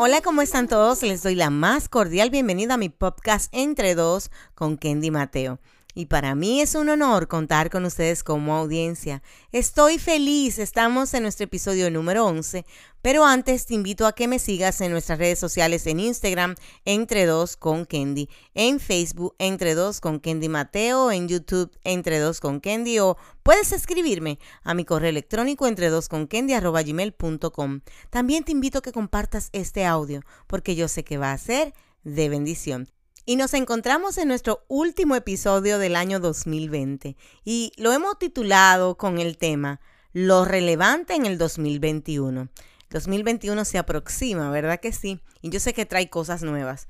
Hola, ¿cómo están todos? Les doy la más cordial bienvenida a mi podcast Entre Dos con Kendi Mateo. Y para mí es un honor contar con ustedes como audiencia. Estoy feliz, estamos en nuestro episodio número 11, pero antes te invito a que me sigas en nuestras redes sociales en Instagram, Entre Dos con Kendi, en Facebook, Entre Dos con Kendi Mateo, en YouTube, Entre Dos con Kendi, o puedes escribirme a mi correo electrónico entre dos con gmail.com. También te invito a que compartas este audio, porque yo sé que va a ser de bendición. Y nos encontramos en nuestro último episodio del año 2020 y lo hemos titulado con el tema Lo relevante en el 2021. 2021 se aproxima, ¿verdad que sí? Y yo sé que trae cosas nuevas.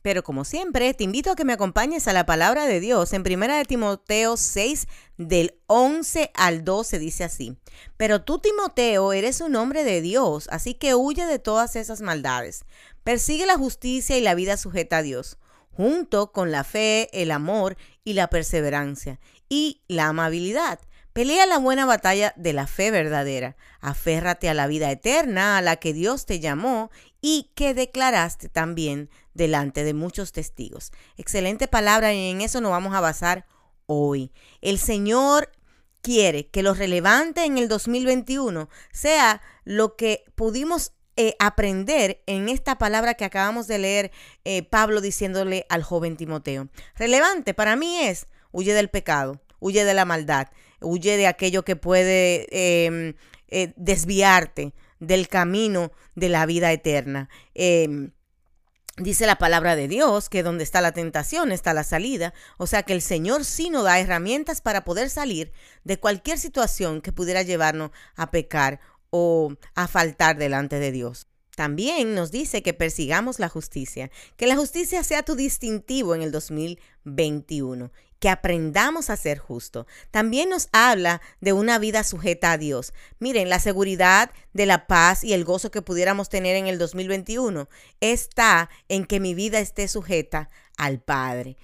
Pero como siempre, te invito a que me acompañes a la palabra de Dios. En 1 de Timoteo 6, del 11 al 12 dice así. Pero tú, Timoteo, eres un hombre de Dios, así que huye de todas esas maldades. Persigue la justicia y la vida sujeta a Dios junto con la fe, el amor y la perseverancia y la amabilidad. Pelea la buena batalla de la fe verdadera. Aférrate a la vida eterna a la que Dios te llamó y que declaraste también delante de muchos testigos. Excelente palabra y en eso nos vamos a basar hoy. El Señor quiere que lo relevante en el 2021 sea lo que pudimos eh, aprender en esta palabra que acabamos de leer eh, Pablo diciéndole al joven Timoteo. Relevante para mí es, huye del pecado, huye de la maldad, huye de aquello que puede em, eh, desviarte del camino de la vida eterna. Em, dice la palabra de Dios que donde está la tentación está la salida. O sea que el Señor sí nos da herramientas para poder salir de cualquier situación que pudiera llevarnos a pecar o a faltar delante de Dios. También nos dice que persigamos la justicia, que la justicia sea tu distintivo en el 2021, que aprendamos a ser justo. También nos habla de una vida sujeta a Dios. Miren, la seguridad de la paz y el gozo que pudiéramos tener en el 2021 está en que mi vida esté sujeta al Padre.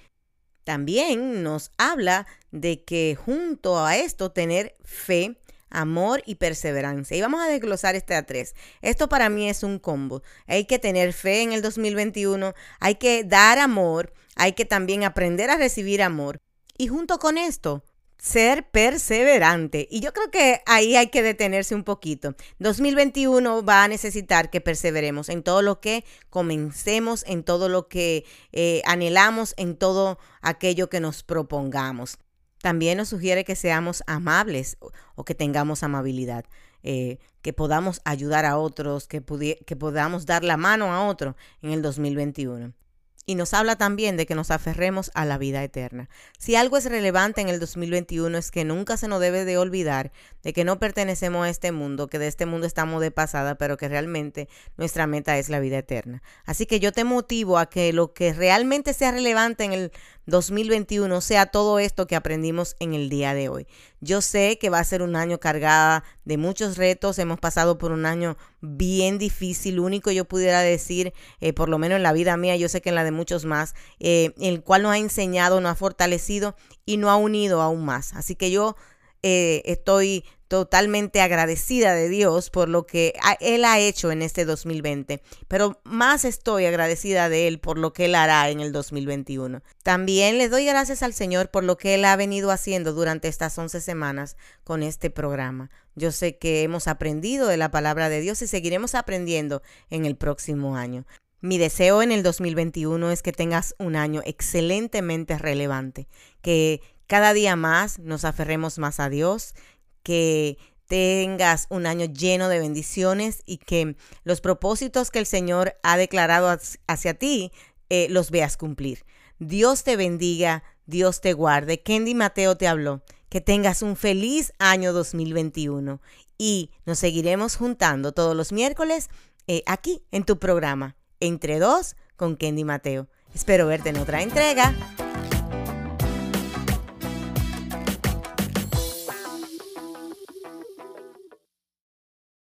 También nos habla de que junto a esto tener fe, amor y perseverancia. Y vamos a desglosar este a tres. Esto para mí es un combo. Hay que tener fe en el 2021, hay que dar amor, hay que también aprender a recibir amor. Y junto con esto, ser perseverante. Y yo creo que ahí hay que detenerse un poquito. 2021 va a necesitar que perseveremos en todo lo que comencemos, en todo lo que eh, anhelamos, en todo aquello que nos propongamos. También nos sugiere que seamos amables o que tengamos amabilidad, eh, que podamos ayudar a otros, que, que podamos dar la mano a otro en el 2021. Y nos habla también de que nos aferremos a la vida eterna. Si algo es relevante en el 2021 es que nunca se nos debe de olvidar de que no pertenecemos a este mundo, que de este mundo estamos de pasada, pero que realmente nuestra meta es la vida eterna. Así que yo te motivo a que lo que realmente sea relevante en el 2021 sea todo esto que aprendimos en el día de hoy. Yo sé que va a ser un año cargada de muchos retos, hemos pasado por un año bien difícil, único yo pudiera decir, eh, por lo menos en la vida mía, yo sé que en la de muchos más, eh, el cual nos ha enseñado, nos ha fortalecido y nos ha unido aún más. Así que yo eh, estoy totalmente agradecida de Dios por lo que Él ha hecho en este 2020, pero más estoy agradecida de Él por lo que Él hará en el 2021. También le doy gracias al Señor por lo que Él ha venido haciendo durante estas 11 semanas con este programa. Yo sé que hemos aprendido de la palabra de Dios y seguiremos aprendiendo en el próximo año. Mi deseo en el 2021 es que tengas un año excelentemente relevante, que cada día más nos aferremos más a Dios, que tengas un año lleno de bendiciones y que los propósitos que el Señor ha declarado hacia ti eh, los veas cumplir. Dios te bendiga, Dios te guarde. Kendi Mateo te habló. Que tengas un feliz año 2021 y nos seguiremos juntando todos los miércoles eh, aquí en tu programa Entre dos con Kendi Mateo. Espero verte en otra entrega.